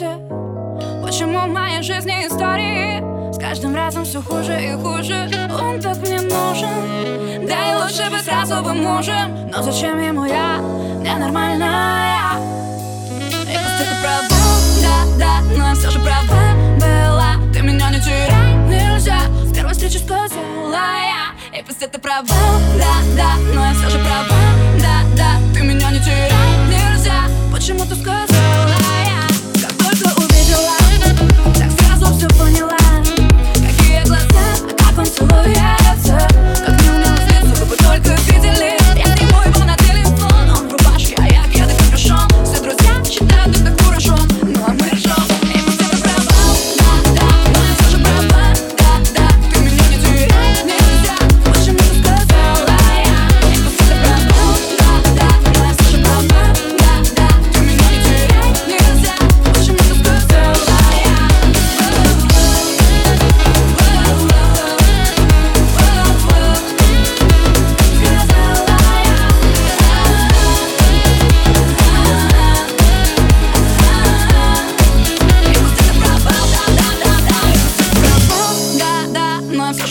вопросе Почему в моей жизни истории? С каждым разом все хуже и хуже. Он так мне нужен. Да и лучше бы сразу бы мужем. Но зачем ему я, ненормальная Я. Просто это права, да, да Но все же правда была. Ты меня не теряй, нельзя. С первой встречи сказала я. Я просто это права, да, да Но я все же правда.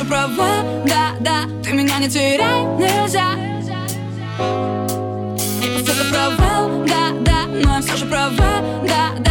Права, да, да, ты меня не теряй, нельзя. Пусть это провал, да, да, но я все же права, да, да,